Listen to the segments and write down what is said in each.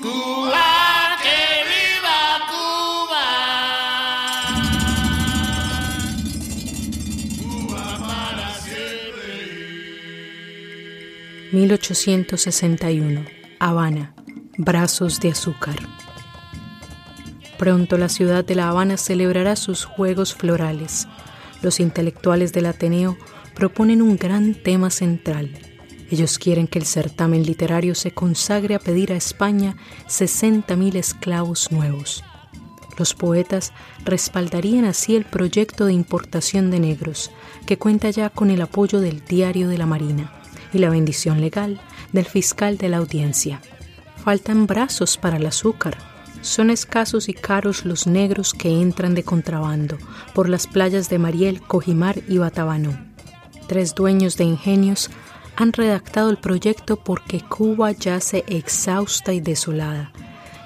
Cuba, que viva Cuba. Cuba para siempre. 1861. Habana. Brazos de azúcar. Pronto la ciudad de La Habana celebrará sus Juegos Florales. Los intelectuales del Ateneo proponen un gran tema central. Ellos quieren que el certamen literario se consagre a pedir a España 60.000 esclavos nuevos. Los poetas respaldarían así el proyecto de importación de negros, que cuenta ya con el apoyo del Diario de la Marina y la bendición legal del fiscal de la audiencia. Faltan brazos para el azúcar, son escasos y caros los negros que entran de contrabando por las playas de Mariel, Cojimar y Batabanó. Tres dueños de ingenios han redactado el proyecto porque Cuba yace exhausta y desolada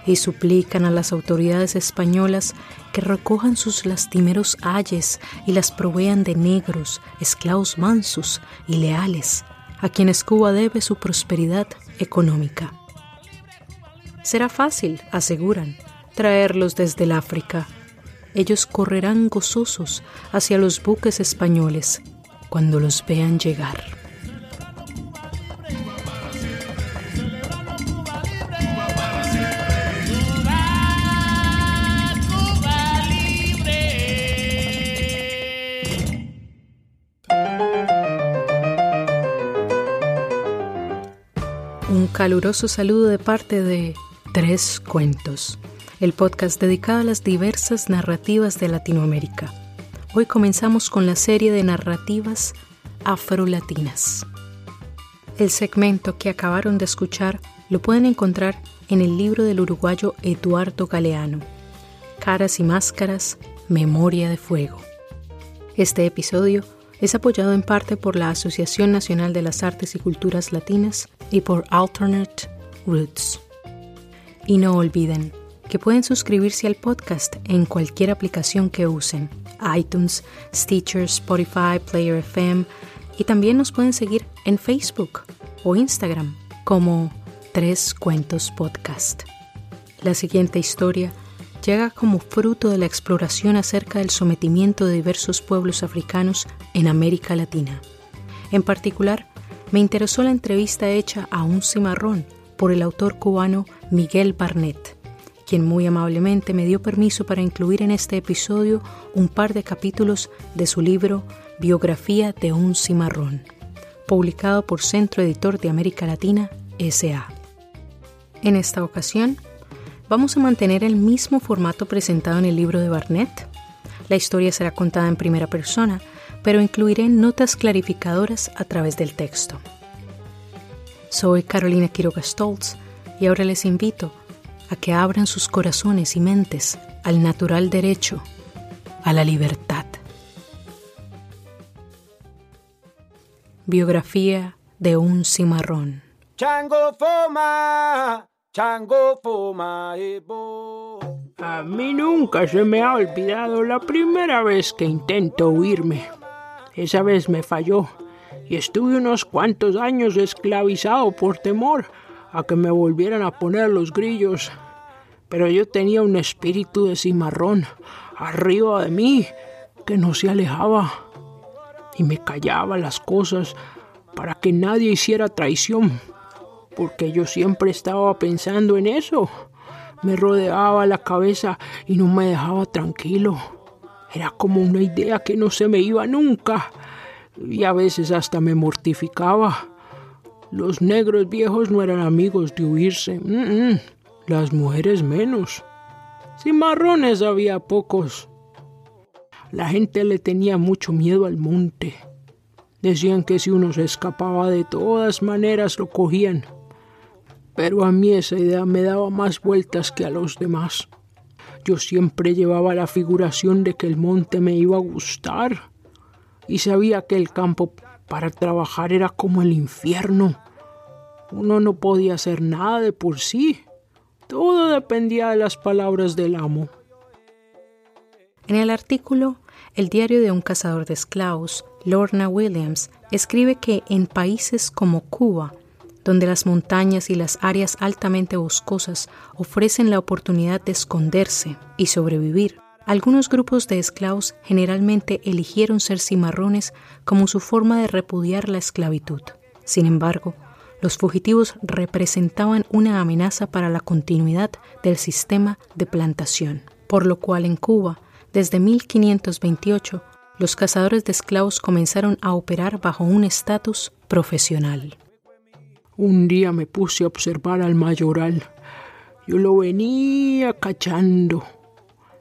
y suplican a las autoridades españolas que recojan sus lastimeros ayes y las provean de negros, esclavos mansos y leales, a quienes Cuba debe su prosperidad económica. Será fácil, aseguran, traerlos desde el África. Ellos correrán gozosos hacia los buques españoles cuando los vean llegar. Caluroso saludo de parte de Tres Cuentos, el podcast dedicado a las diversas narrativas de Latinoamérica. Hoy comenzamos con la serie de narrativas afrolatinas. El segmento que acabaron de escuchar lo pueden encontrar en el libro del uruguayo Eduardo Galeano, Caras y Máscaras, Memoria de Fuego. Este episodio es apoyado en parte por la Asociación Nacional de las Artes y Culturas Latinas y por Alternate Roots. Y no olviden que pueden suscribirse al podcast en cualquier aplicación que usen, iTunes, Stitcher, Spotify, Player FM, y también nos pueden seguir en Facebook o Instagram como Tres Cuentos Podcast. La siguiente historia llega como fruto de la exploración acerca del sometimiento de diversos pueblos africanos en América Latina. En particular, me interesó la entrevista hecha a un cimarrón por el autor cubano Miguel Barnett, quien muy amablemente me dio permiso para incluir en este episodio un par de capítulos de su libro Biografía de un cimarrón, publicado por Centro Editor de América Latina, SA. En esta ocasión, vamos a mantener el mismo formato presentado en el libro de Barnett. La historia será contada en primera persona, pero incluiré notas clarificadoras a través del texto. Soy Carolina Quiroga Stoltz y ahora les invito a que abran sus corazones y mentes al natural derecho a la libertad. Biografía de un cimarrón. Chango foma, chango. A mí nunca se me ha olvidado la primera vez que intento huirme. Esa vez me falló y estuve unos cuantos años esclavizado por temor a que me volvieran a poner los grillos. Pero yo tenía un espíritu de cimarrón arriba de mí que no se alejaba y me callaba las cosas para que nadie hiciera traición, porque yo siempre estaba pensando en eso. Me rodeaba la cabeza y no me dejaba tranquilo. Era como una idea que no se me iba nunca y a veces hasta me mortificaba. Los negros viejos no eran amigos de huirse, las mujeres menos. Cimarrones había pocos. La gente le tenía mucho miedo al monte. Decían que si uno se escapaba de todas maneras lo cogían. Pero a mí esa idea me daba más vueltas que a los demás. Yo siempre llevaba la figuración de que el monte me iba a gustar y sabía que el campo para trabajar era como el infierno. Uno no podía hacer nada de por sí. Todo dependía de las palabras del amo. En el artículo El diario de un cazador de esclavos, Lorna Williams escribe que en países como Cuba donde las montañas y las áreas altamente boscosas ofrecen la oportunidad de esconderse y sobrevivir. Algunos grupos de esclavos generalmente eligieron ser cimarrones como su forma de repudiar la esclavitud. Sin embargo, los fugitivos representaban una amenaza para la continuidad del sistema de plantación, por lo cual en Cuba, desde 1528, los cazadores de esclavos comenzaron a operar bajo un estatus profesional. Un día me puse a observar al mayoral. Yo lo venía cachando.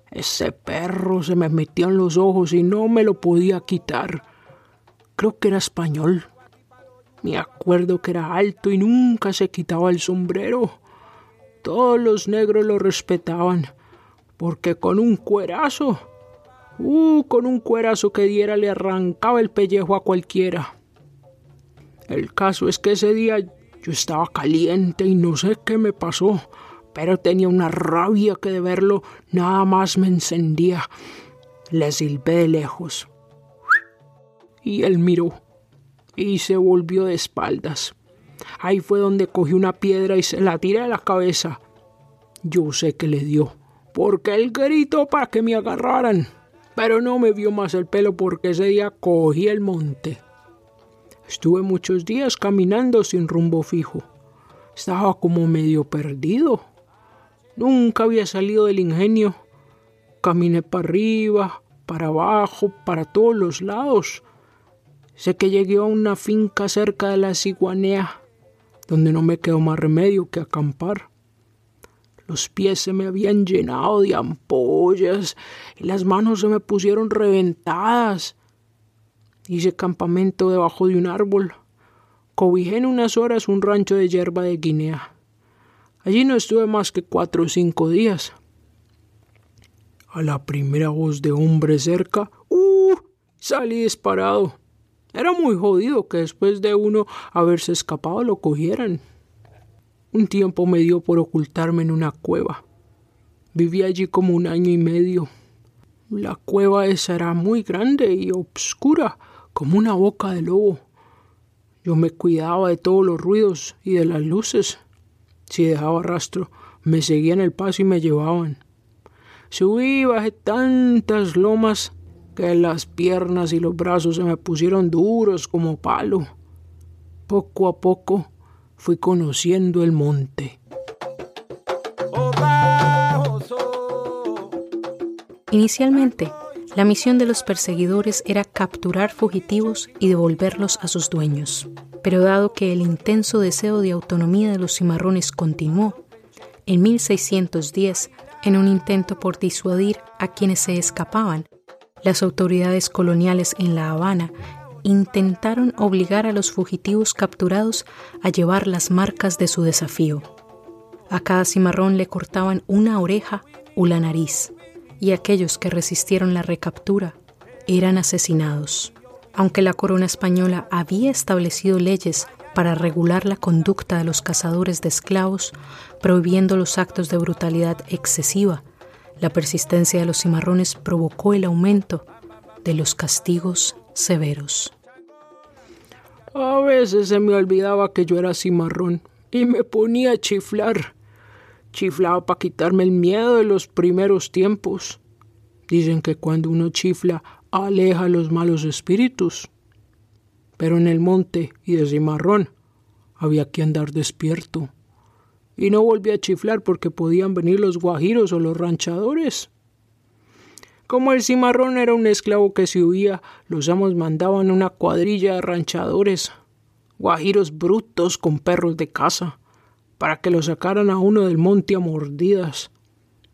Ese perro se me metió en los ojos y no me lo podía quitar. Creo que era español. Me acuerdo que era alto y nunca se quitaba el sombrero. Todos los negros lo respetaban, porque con un cuerazo, uh, con un cuerazo que diera le arrancaba el pellejo a cualquiera. El caso es que ese día yo estaba caliente y no sé qué me pasó, pero tenía una rabia que de verlo nada más me encendía. Le silbé de lejos. Y él miró y se volvió de espaldas. Ahí fue donde cogí una piedra y se la tiré a la cabeza. Yo sé que le dio, porque él gritó para que me agarraran, pero no me vio más el pelo porque ese día cogí el monte. Estuve muchos días caminando sin rumbo fijo. Estaba como medio perdido. Nunca había salido del ingenio. Caminé para arriba, para abajo, para todos los lados, Sé que llegué a una finca cerca de la ciguanea, donde no me quedó más remedio que acampar. Los pies se me habían llenado de ampollas y las manos se me pusieron reventadas. Hice campamento debajo de un árbol. Cobijé en unas horas un rancho de hierba de Guinea. Allí no estuve más que cuatro o cinco días. A la primera voz de hombre cerca, ¡uh! salí disparado. Era muy jodido que después de uno haberse escapado lo cogieran. Un tiempo me dio por ocultarme en una cueva. Viví allí como un año y medio. La cueva esa era muy grande y obscura, como una boca de lobo. Yo me cuidaba de todos los ruidos y de las luces. Si dejaba rastro, me seguían el paso y me llevaban. Subí y bajé tantas lomas que las piernas y los brazos se me pusieron duros como palo. Poco a poco fui conociendo el monte. Inicialmente, la misión de los perseguidores era capturar fugitivos y devolverlos a sus dueños. Pero dado que el intenso deseo de autonomía de los cimarrones continuó, en 1610, en un intento por disuadir a quienes se escapaban, las autoridades coloniales en La Habana intentaron obligar a los fugitivos capturados a llevar las marcas de su desafío. A cada cimarrón le cortaban una oreja o la nariz, y aquellos que resistieron la recaptura eran asesinados. Aunque la corona española había establecido leyes para regular la conducta de los cazadores de esclavos, prohibiendo los actos de brutalidad excesiva, la persistencia de los cimarrones provocó el aumento de los castigos severos. A veces se me olvidaba que yo era cimarrón y me ponía a chiflar. Chiflaba para quitarme el miedo de los primeros tiempos. Dicen que cuando uno chifla aleja los malos espíritus. Pero en el monte y de cimarrón había que andar despierto y no volví a chiflar porque podían venir los guajiros o los ranchadores. Como el cimarrón era un esclavo que se huía, los amos mandaban una cuadrilla de ranchadores, guajiros brutos con perros de caza, para que lo sacaran a uno del monte a mordidas.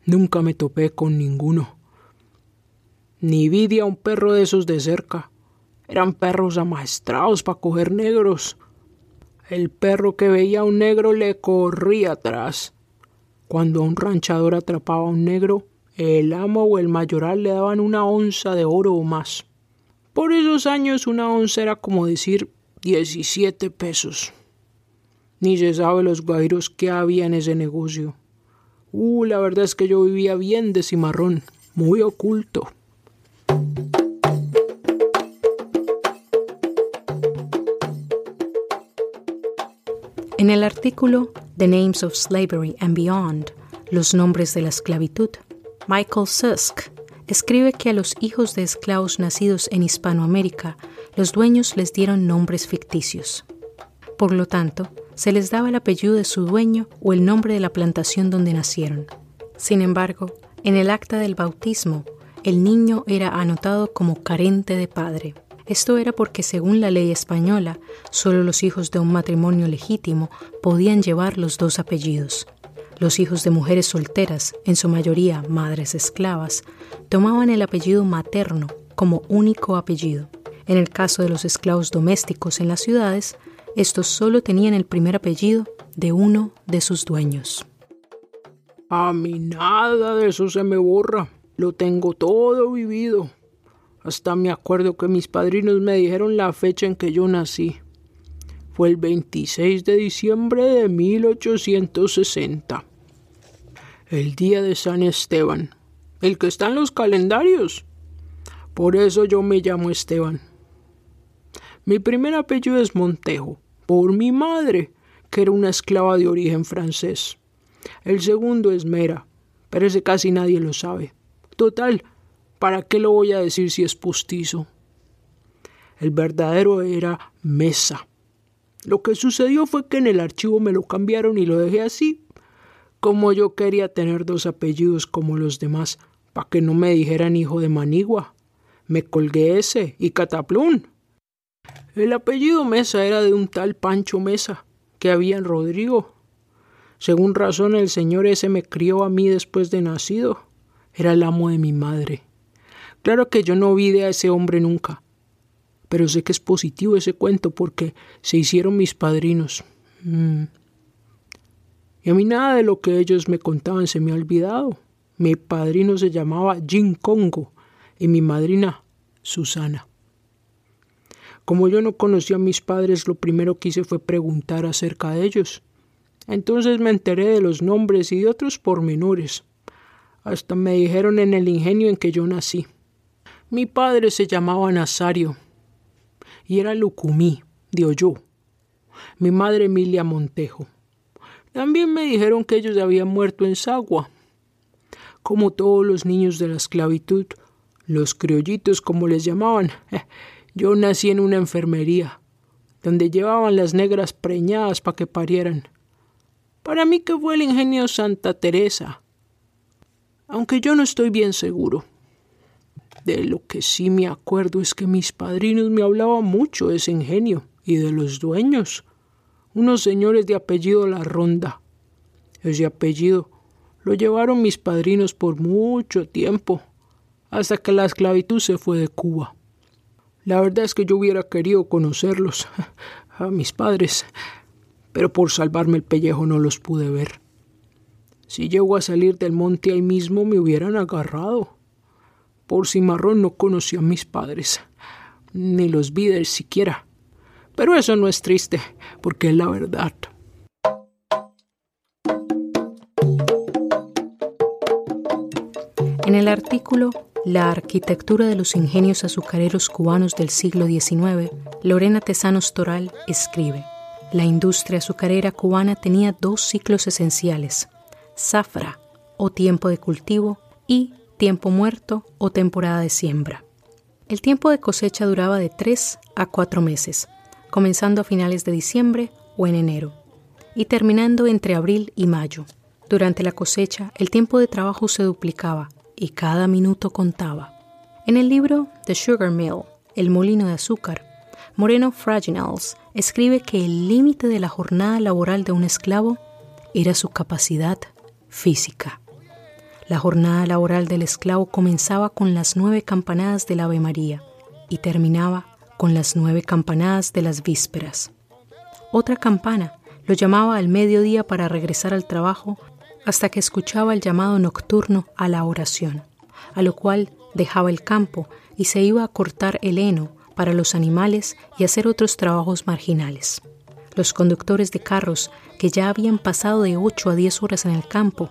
Nunca me topé con ninguno. Ni vi a un perro de esos de cerca. Eran perros amaestrados para coger negros. El perro que veía a un negro le corría atrás. Cuando un ranchador atrapaba a un negro, el amo o el mayoral le daban una onza de oro o más. Por esos años una onza era como decir 17 pesos. Ni se sabe los guairos que había en ese negocio. Uh, la verdad es que yo vivía bien de cimarrón, muy oculto. En el artículo The Names of Slavery and Beyond, los nombres de la esclavitud, Michael Susk escribe que a los hijos de esclavos nacidos en Hispanoamérica, los dueños les dieron nombres ficticios. Por lo tanto, se les daba el apellido de su dueño o el nombre de la plantación donde nacieron. Sin embargo, en el acta del bautismo, el niño era anotado como carente de padre. Esto era porque según la ley española, solo los hijos de un matrimonio legítimo podían llevar los dos apellidos. Los hijos de mujeres solteras, en su mayoría madres esclavas, tomaban el apellido materno como único apellido. En el caso de los esclavos domésticos en las ciudades, estos solo tenían el primer apellido de uno de sus dueños. A mí nada de eso se me borra. Lo tengo todo vivido. Hasta me acuerdo que mis padrinos me dijeron la fecha en que yo nací. Fue el 26 de diciembre de 1860. El día de San Esteban. El que está en los calendarios. Por eso yo me llamo Esteban. Mi primer apellido es Montejo, por mi madre, que era una esclava de origen francés. El segundo es Mera, pero ese casi nadie lo sabe. Total, ¿Para qué lo voy a decir si es postizo? El verdadero era Mesa. Lo que sucedió fue que en el archivo me lo cambiaron y lo dejé así. Como yo quería tener dos apellidos como los demás, para que no me dijeran hijo de Manigua. Me colgué ese y Cataplún. El apellido Mesa era de un tal Pancho Mesa, que había en Rodrigo. Según razón, el señor ese me crió a mí después de nacido. Era el amo de mi madre. Claro que yo no vi a ese hombre nunca, pero sé que es positivo ese cuento porque se hicieron mis padrinos. Mm. Y a mí nada de lo que ellos me contaban se me ha olvidado. Mi padrino se llamaba Jim Congo y mi madrina Susana. Como yo no conocía a mis padres, lo primero que hice fue preguntar acerca de ellos. Entonces me enteré de los nombres y de otros pormenores. Hasta me dijeron en el ingenio en que yo nací. Mi padre se llamaba Nazario y era Lucumí de Oyo. Mi madre Emilia Montejo. También me dijeron que ellos habían muerto en Sagua. Como todos los niños de la esclavitud, los criollitos como les llamaban, yo nací en una enfermería, donde llevaban las negras preñadas para que parieran. Para mí que fue el ingenio Santa Teresa, aunque yo no estoy bien seguro. De lo que sí me acuerdo es que mis padrinos me hablaban mucho de ese ingenio y de los dueños, unos señores de apellido La Ronda. Ese apellido lo llevaron mis padrinos por mucho tiempo, hasta que la esclavitud se fue de Cuba. La verdad es que yo hubiera querido conocerlos, a mis padres, pero por salvarme el pellejo no los pude ver. Si llego a salir del monte ahí mismo me hubieran agarrado. Por cimarrón no conoció a mis padres, ni los vi siquiera. Pero eso no es triste, porque es la verdad. En el artículo La arquitectura de los ingenios azucareros cubanos del siglo XIX, Lorena Tesanos Toral escribe, La industria azucarera cubana tenía dos ciclos esenciales, zafra o tiempo de cultivo y tiempo muerto o temporada de siembra. El tiempo de cosecha duraba de 3 a 4 meses, comenzando a finales de diciembre o en enero, y terminando entre abril y mayo. Durante la cosecha, el tiempo de trabajo se duplicaba y cada minuto contaba. En el libro The Sugar Mill, El molino de azúcar, Moreno Fraginals escribe que el límite de la jornada laboral de un esclavo era su capacidad física. La jornada laboral del esclavo comenzaba con las nueve campanadas del Ave María y terminaba con las nueve campanadas de las vísperas. Otra campana lo llamaba al mediodía para regresar al trabajo hasta que escuchaba el llamado nocturno a la oración, a lo cual dejaba el campo y se iba a cortar el heno para los animales y hacer otros trabajos marginales. Los conductores de carros, que ya habían pasado de ocho a diez horas en el campo,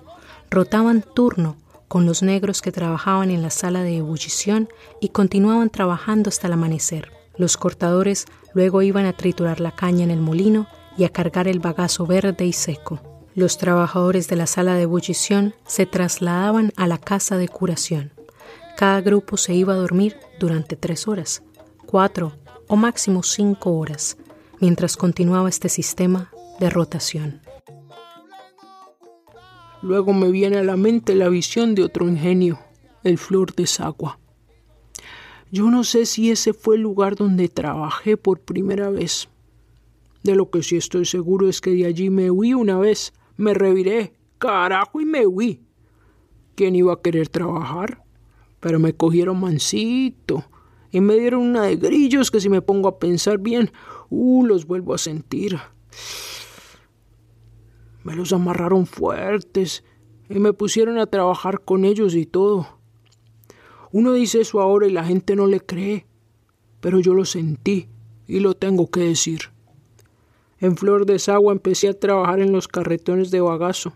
rotaban turno con los negros que trabajaban en la sala de ebullición y continuaban trabajando hasta el amanecer. Los cortadores luego iban a triturar la caña en el molino y a cargar el bagazo verde y seco. Los trabajadores de la sala de ebullición se trasladaban a la casa de curación. Cada grupo se iba a dormir durante tres horas, cuatro o máximo cinco horas, mientras continuaba este sistema de rotación. Luego me viene a la mente la visión de otro ingenio, el Flor de Sagua. Yo no sé si ese fue el lugar donde trabajé por primera vez. De lo que sí estoy seguro es que de allí me huí una vez, me reviré, carajo, y me huí. ¿Quién iba a querer trabajar? Pero me cogieron mansito y me dieron una de grillos que si me pongo a pensar bien, uh, los vuelvo a sentir. Me los amarraron fuertes y me pusieron a trabajar con ellos y todo. Uno dice eso ahora y la gente no le cree, pero yo lo sentí y lo tengo que decir. En Flor de Sagua empecé a trabajar en los carretones de bagazo.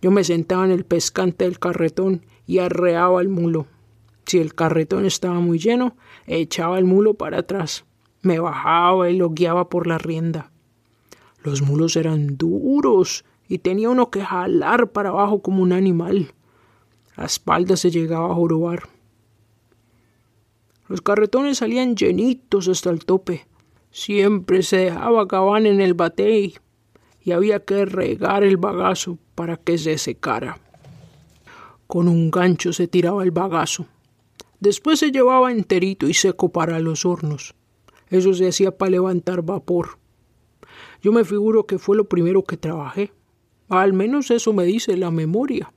Yo me sentaba en el pescante del carretón y arreaba el mulo. Si el carretón estaba muy lleno, echaba el mulo para atrás. Me bajaba y lo guiaba por la rienda. Los mulos eran duros y tenía uno que jalar para abajo como un animal. La espalda se llegaba a jorobar. Los carretones salían llenitos hasta el tope. Siempre se dejaba cabán en el batey y había que regar el bagazo para que se secara. Con un gancho se tiraba el bagazo. Después se llevaba enterito y seco para los hornos. Eso se hacía para levantar vapor. Yo me figuro que fue lo primero que trabajé. Al menos eso me dice la memoria.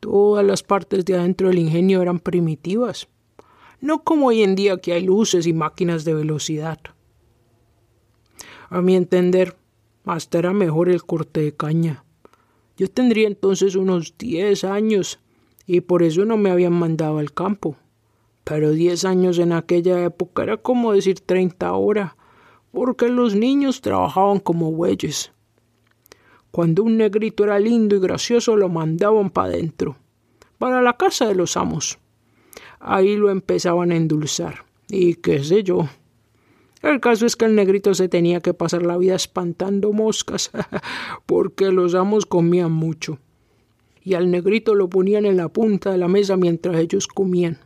Todas las partes de adentro del ingenio eran primitivas, no como hoy en día que hay luces y máquinas de velocidad. A mi entender, hasta era mejor el corte de caña. Yo tendría entonces unos diez años y por eso no me habían mandado al campo. Pero diez años en aquella época era como decir treinta ahora, porque los niños trabajaban como bueyes. Cuando un negrito era lindo y gracioso lo mandaban para adentro, para la casa de los amos. Ahí lo empezaban a endulzar, y qué sé yo. El caso es que el negrito se tenía que pasar la vida espantando moscas, porque los amos comían mucho. Y al negrito lo ponían en la punta de la mesa mientras ellos comían.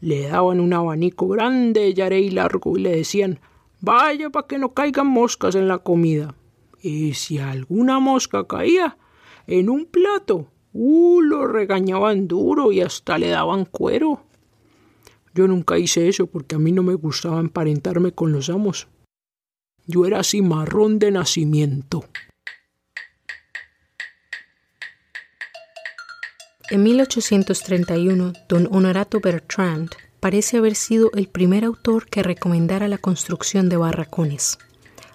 Le daban un abanico grande, yaré y largo, y le decían Vaya para que no caigan moscas en la comida. Y si alguna mosca caía en un plato, uh, lo regañaban duro y hasta le daban cuero. Yo nunca hice eso porque a mí no me gustaba emparentarme con los amos. Yo era cimarrón de nacimiento. En 1831, don Honorato Bertrand parece haber sido el primer autor que recomendara la construcción de barracones,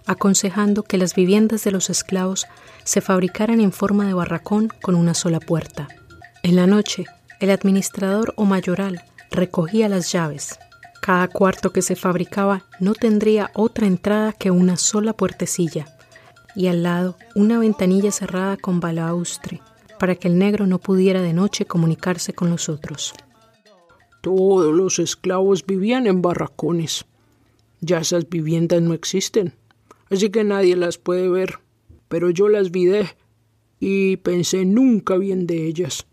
aconsejando que las viviendas de los esclavos se fabricaran en forma de barracón con una sola puerta. En la noche, el administrador o mayoral recogía las llaves. Cada cuarto que se fabricaba no tendría otra entrada que una sola puertecilla y al lado una ventanilla cerrada con balaustre para que el negro no pudiera de noche comunicarse con los otros. Todos los esclavos vivían en barracones. Ya esas viviendas no existen, así que nadie las puede ver. Pero yo las vidé y pensé nunca bien de ellas.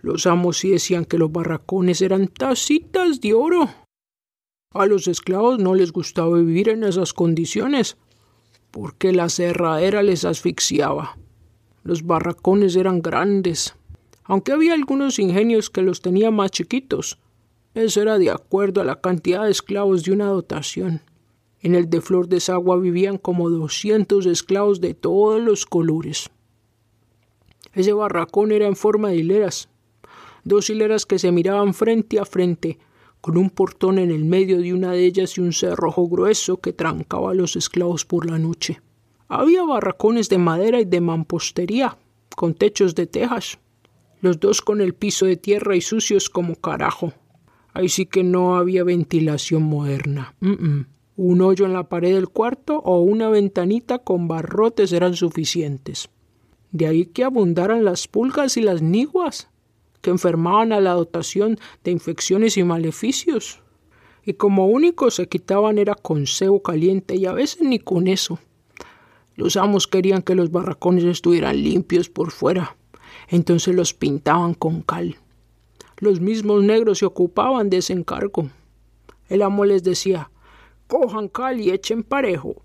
Los amos sí decían que los barracones eran tacitas de oro. A los esclavos no les gustaba vivir en esas condiciones, porque la cerradera les asfixiaba. Los barracones eran grandes, aunque había algunos ingenios que los tenían más chiquitos, eso era de acuerdo a la cantidad de esclavos de una dotación. En el de Flor de Sagua vivían como doscientos esclavos de todos los colores. Ese barracón era en forma de hileras, dos hileras que se miraban frente a frente, con un portón en el medio de una de ellas y un cerrojo grueso que trancaba a los esclavos por la noche. Había barracones de madera y de mampostería, con techos de tejas, los dos con el piso de tierra y sucios como carajo. Ahí sí que no había ventilación moderna. Un hoyo en la pared del cuarto o una ventanita con barrotes eran suficientes. De ahí que abundaran las pulgas y las niguas, que enfermaban a la dotación de infecciones y maleficios. Y como único se quitaban era con cebo caliente y a veces ni con eso. Los amos querían que los barracones estuvieran limpios por fuera, entonces los pintaban con cal. Los mismos negros se ocupaban de ese encargo. El amo les decía, cojan cal y echen parejo.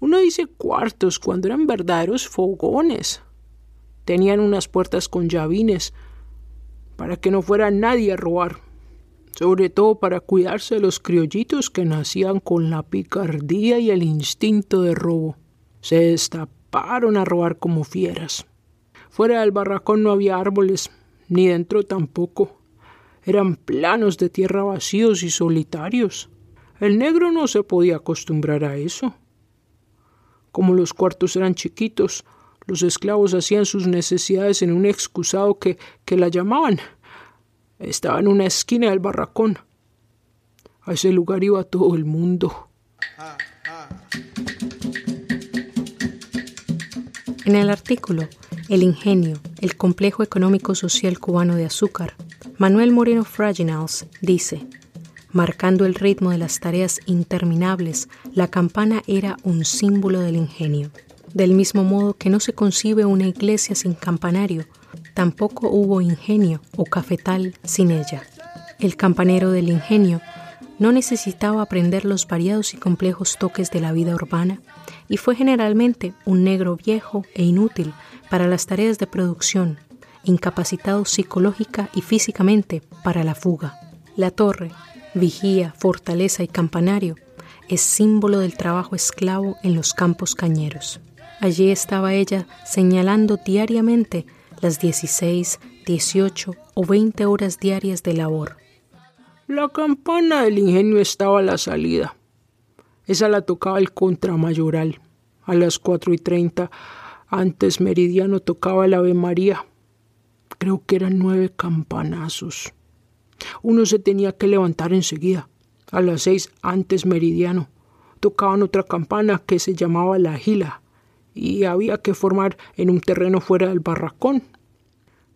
Uno dice cuartos cuando eran verdaderos fogones. Tenían unas puertas con llavines para que no fuera nadie a robar, sobre todo para cuidarse de los criollitos que nacían con la picardía y el instinto de robo. Se destaparon a robar como fieras. Fuera del barracón no había árboles, ni dentro tampoco. Eran planos de tierra vacíos y solitarios. El negro no se podía acostumbrar a eso. Como los cuartos eran chiquitos, los esclavos hacían sus necesidades en un excusado que, que la llamaban. Estaba en una esquina del barracón. A ese lugar iba todo el mundo. En el artículo El ingenio, el complejo económico social cubano de azúcar, Manuel Moreno Fraginals dice, marcando el ritmo de las tareas interminables, la campana era un símbolo del ingenio. Del mismo modo que no se concibe una iglesia sin campanario, tampoco hubo ingenio o cafetal sin ella. El campanero del ingenio no necesitaba aprender los variados y complejos toques de la vida urbana y fue generalmente un negro viejo e inútil para las tareas de producción, incapacitado psicológica y físicamente para la fuga. La torre, vigía, fortaleza y campanario es símbolo del trabajo esclavo en los campos cañeros. Allí estaba ella señalando diariamente las 16, 18 o 20 horas diarias de labor. La campana del ingenio estaba a la salida. Esa la tocaba el contramayoral. A las cuatro y treinta, antes meridiano, tocaba el Ave María. Creo que eran nueve campanazos. Uno se tenía que levantar enseguida. A las seis, antes meridiano, tocaban otra campana que se llamaba la gila y había que formar en un terreno fuera del barracón.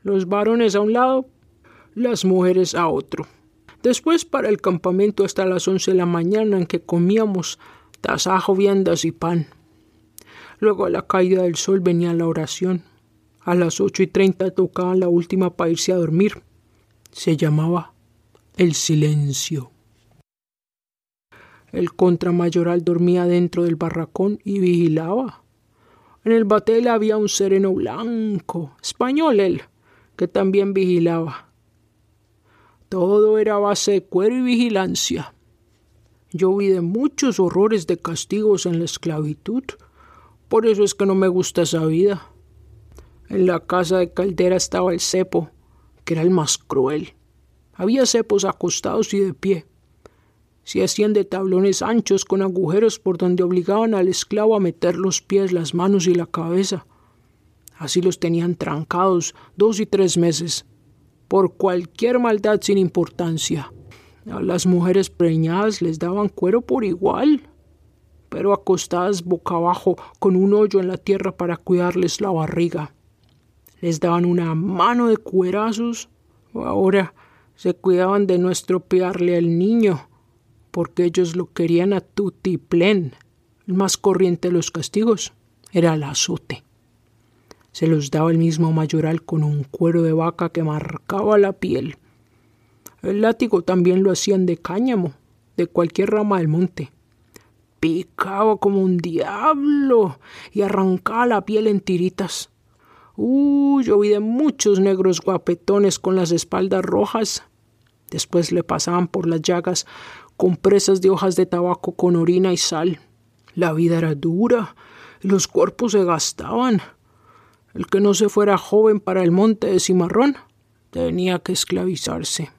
Los varones a un lado, las mujeres a otro. Después para el campamento hasta las once de la mañana en que comíamos tasajo, viandas y pan. Luego a la caída del sol venía la oración. A las ocho y treinta tocaban la última para irse a dormir. Se llamaba el silencio. El contramayoral dormía dentro del barracón y vigilaba. En el batel había un sereno blanco, español él, que también vigilaba. Todo era base de cuero y vigilancia. Yo vi de muchos horrores de castigos en la esclavitud. Por eso es que no me gusta esa vida. En la casa de Caldera estaba el cepo, que era el más cruel. Había cepos acostados y de pie. Se hacían de tablones anchos con agujeros por donde obligaban al esclavo a meter los pies, las manos y la cabeza. Así los tenían trancados dos y tres meses por cualquier maldad sin importancia. A las mujeres preñadas les daban cuero por igual, pero acostadas boca abajo con un hoyo en la tierra para cuidarles la barriga. Les daban una mano de cuerazos. Ahora se cuidaban de no estropearle al niño, porque ellos lo querían a tutiplén. El más corriente de los castigos era el azote. Se los daba el mismo mayoral con un cuero de vaca que marcaba la piel. El látigo también lo hacían de cáñamo, de cualquier rama del monte. Picaba como un diablo y arrancaba la piel en tiritas. Uh, yo vi de muchos negros guapetones con las espaldas rojas. Después le pasaban por las llagas con presas de hojas de tabaco con orina y sal. La vida era dura los cuerpos se gastaban. El que no se fuera joven para el monte de cimarrón tenía que esclavizarse.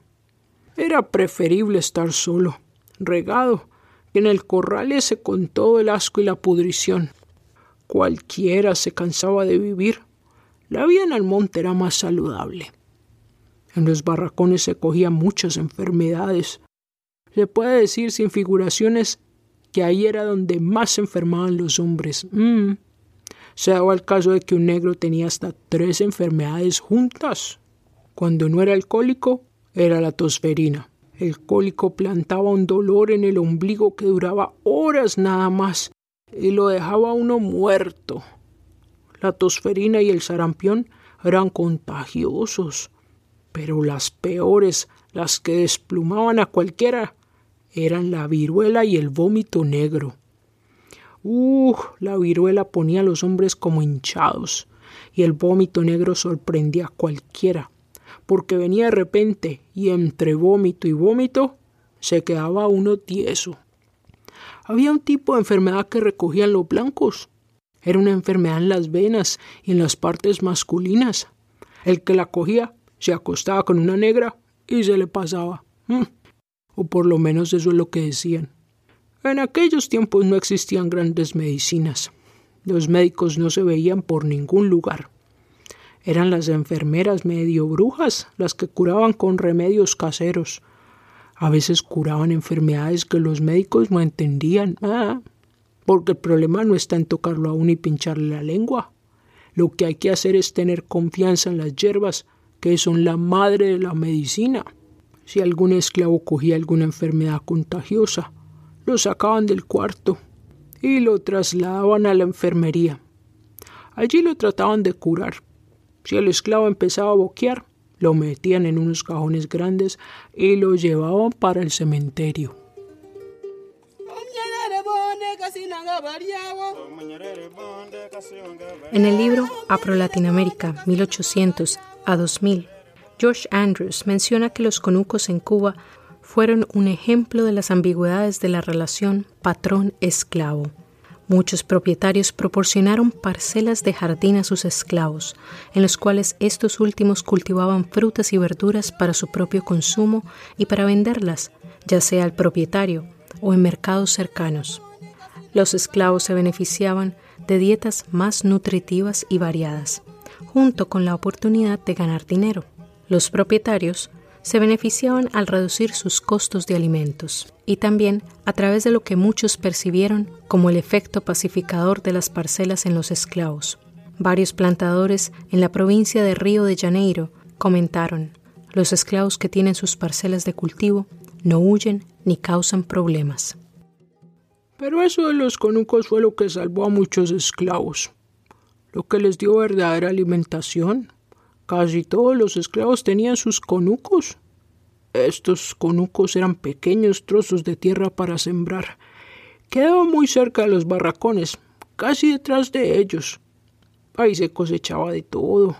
Era preferible estar solo, regado, que en el corral ese con todo el asco y la pudrición. Cualquiera se cansaba de vivir. La vida en el monte era más saludable. En los barracones se cogían muchas enfermedades. Se puede decir sin figuraciones que ahí era donde más se enfermaban los hombres. Mm. Se daba el caso de que un negro tenía hasta tres enfermedades juntas. Cuando no era alcohólico, era la tosferina. El cólico plantaba un dolor en el ombligo que duraba horas nada más y lo dejaba uno muerto. La tosferina y el sarampión eran contagiosos, pero las peores, las que desplumaban a cualquiera, eran la viruela y el vómito negro. Uh, la viruela ponía a los hombres como hinchados, y el vómito negro sorprendía a cualquiera, porque venía de repente y entre vómito y vómito se quedaba uno tieso. Había un tipo de enfermedad que recogían los blancos. Era una enfermedad en las venas y en las partes masculinas. El que la cogía se acostaba con una negra y se le pasaba. Mm. O por lo menos eso es lo que decían. En aquellos tiempos no existían grandes medicinas. Los médicos no se veían por ningún lugar. Eran las enfermeras medio brujas las que curaban con remedios caseros. A veces curaban enfermedades que los médicos no entendían. Ah, porque el problema no está en tocarlo a uno y pincharle la lengua. Lo que hay que hacer es tener confianza en las hierbas, que son la madre de la medicina. Si algún esclavo cogía alguna enfermedad contagiosa, lo sacaban del cuarto y lo trasladaban a la enfermería. Allí lo trataban de curar. Si el esclavo empezaba a boquear, lo metían en unos cajones grandes y lo llevaban para el cementerio. En el libro Apro Latinoamérica 1800 a 2000, George Andrews menciona que los conucos en Cuba fueron un ejemplo de las ambigüedades de la relación patrón-esclavo. Muchos propietarios proporcionaron parcelas de jardín a sus esclavos, en los cuales estos últimos cultivaban frutas y verduras para su propio consumo y para venderlas, ya sea al propietario o en mercados cercanos. Los esclavos se beneficiaban de dietas más nutritivas y variadas, junto con la oportunidad de ganar dinero. Los propietarios se beneficiaban al reducir sus costos de alimentos y también a través de lo que muchos percibieron como el efecto pacificador de las parcelas en los esclavos. Varios plantadores en la provincia de Río de Janeiro comentaron, los esclavos que tienen sus parcelas de cultivo no huyen ni causan problemas. Pero eso de los conucos fue lo que salvó a muchos esclavos, lo que les dio verdadera alimentación. Casi todos los esclavos tenían sus conucos. Estos conucos eran pequeños trozos de tierra para sembrar. Quedaban muy cerca de los barracones, casi detrás de ellos. Ahí se cosechaba de todo.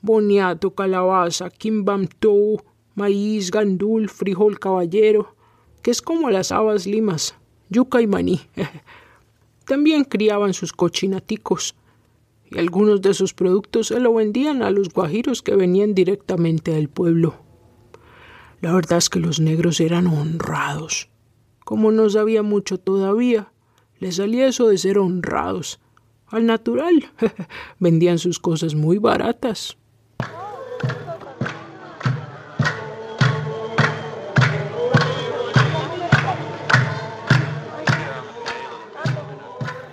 Boniato, calabaza, quimbamtó, maíz, gandul, frijol caballero, que es como las habas limas, yuca y maní. También criaban sus cochinaticos, y algunos de sus productos se lo vendían a los guajiros que venían directamente del pueblo. La verdad es que los negros eran honrados. Como no sabía mucho todavía, les salía eso de ser honrados. Al natural, vendían sus cosas muy baratas.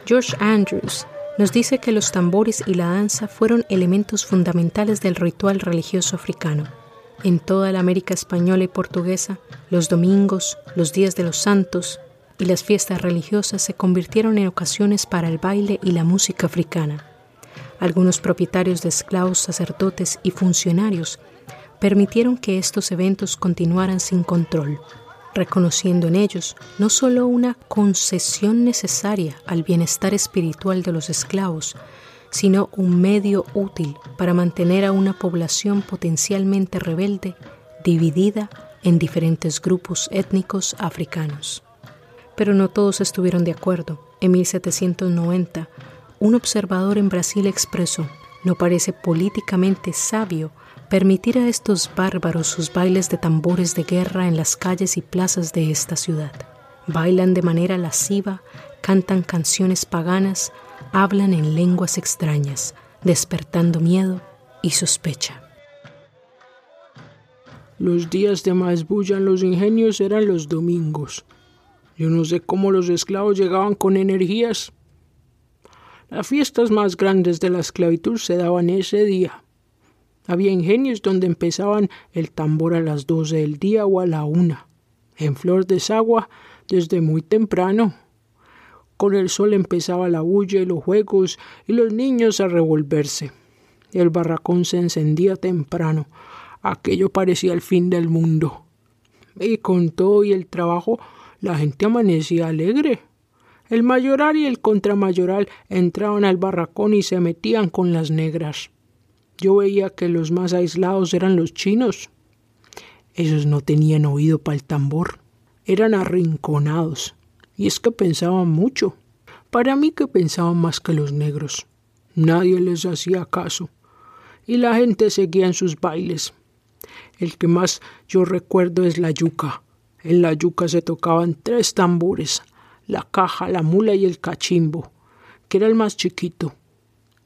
George Andrews nos dice que los tambores y la danza fueron elementos fundamentales del ritual religioso africano. En toda la América española y portuguesa, los domingos, los días de los santos y las fiestas religiosas se convirtieron en ocasiones para el baile y la música africana. Algunos propietarios de esclavos, sacerdotes y funcionarios permitieron que estos eventos continuaran sin control reconociendo en ellos no solo una concesión necesaria al bienestar espiritual de los esclavos, sino un medio útil para mantener a una población potencialmente rebelde dividida en diferentes grupos étnicos africanos. Pero no todos estuvieron de acuerdo. En 1790, un observador en Brasil expresó, no parece políticamente sabio permitir a estos bárbaros sus bailes de tambores de guerra en las calles y plazas de esta ciudad. Bailan de manera lasciva, cantan canciones paganas, hablan en lenguas extrañas, despertando miedo y sospecha. Los días de más bulla en los ingenios eran los domingos. Yo no sé cómo los esclavos llegaban con energías. Las fiestas más grandes de la esclavitud se daban ese día. Había ingenios donde empezaban el tambor a las doce del día o a la una. En Flor de Sagua, desde muy temprano. Con el sol empezaba la bulla y los juegos y los niños a revolverse. El barracón se encendía temprano. Aquello parecía el fin del mundo. Y con todo y el trabajo, la gente amanecía alegre. El mayoral y el contramayoral entraban al barracón y se metían con las negras. Yo veía que los más aislados eran los chinos. Ellos no tenían oído para el tambor. Eran arrinconados. Y es que pensaban mucho. Para mí que pensaban más que los negros. Nadie les hacía caso. Y la gente seguía en sus bailes. El que más yo recuerdo es la yuca. En la yuca se tocaban tres tambores, la caja, la mula y el cachimbo, que era el más chiquito.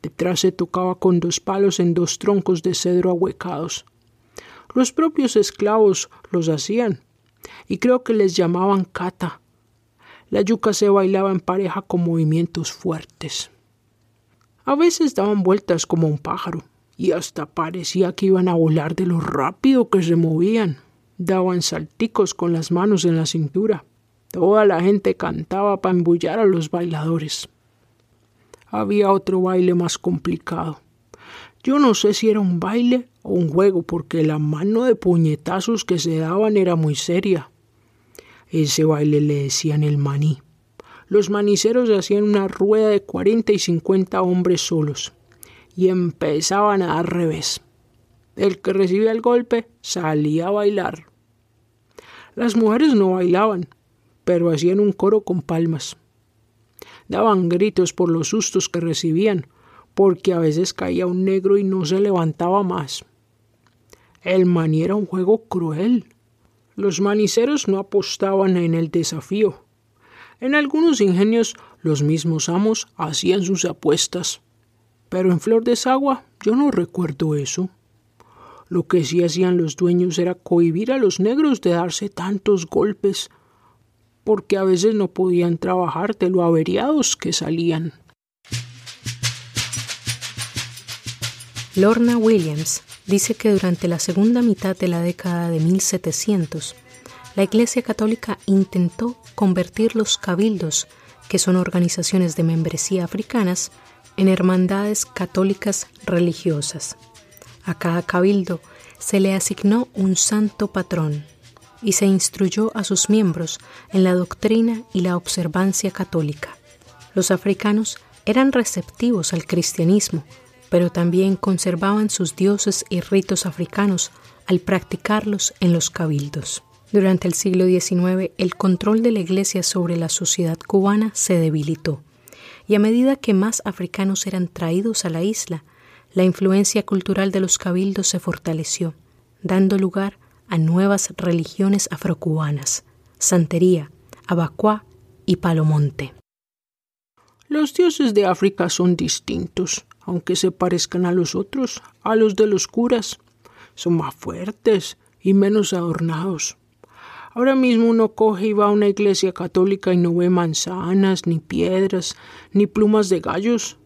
Detrás se tocaba con dos palos en dos troncos de cedro ahuecados. Los propios esclavos los hacían, y creo que les llamaban cata. La yuca se bailaba en pareja con movimientos fuertes. A veces daban vueltas como un pájaro, y hasta parecía que iban a volar de lo rápido que se movían. Daban salticos con las manos en la cintura. Toda la gente cantaba para embullar a los bailadores. Había otro baile más complicado. Yo no sé si era un baile o un juego, porque la mano de puñetazos que se daban era muy seria. Ese baile le decían el maní. Los maniceros hacían una rueda de cuarenta y cincuenta hombres solos y empezaban a dar revés. El que recibía el golpe salía a bailar. Las mujeres no bailaban, pero hacían un coro con palmas. Daban gritos por los sustos que recibían, porque a veces caía un negro y no se levantaba más. El maní era un juego cruel. Los maniceros no apostaban en el desafío. En algunos ingenios los mismos amos hacían sus apuestas. Pero en Flor de Sagua yo no recuerdo eso. Lo que sí hacían los dueños era cohibir a los negros de darse tantos golpes, porque a veces no podían trabajar de lo averiados que salían. Lorna Williams dice que durante la segunda mitad de la década de 1700, la Iglesia Católica intentó convertir los cabildos, que son organizaciones de membresía africanas, en hermandades católicas religiosas. A cada cabildo se le asignó un santo patrón y se instruyó a sus miembros en la doctrina y la observancia católica. Los africanos eran receptivos al cristianismo, pero también conservaban sus dioses y ritos africanos al practicarlos en los cabildos. Durante el siglo XIX, el control de la Iglesia sobre la sociedad cubana se debilitó, y a medida que más africanos eran traídos a la isla, la influencia cultural de los cabildos se fortaleció, dando lugar a nuevas religiones afrocubanas, santería, abacuá y palomonte. Los dioses de África son distintos, aunque se parezcan a los otros, a los de los curas. Son más fuertes y menos adornados. Ahora mismo uno coge y va a una iglesia católica y no ve manzanas, ni piedras, ni plumas de gallos.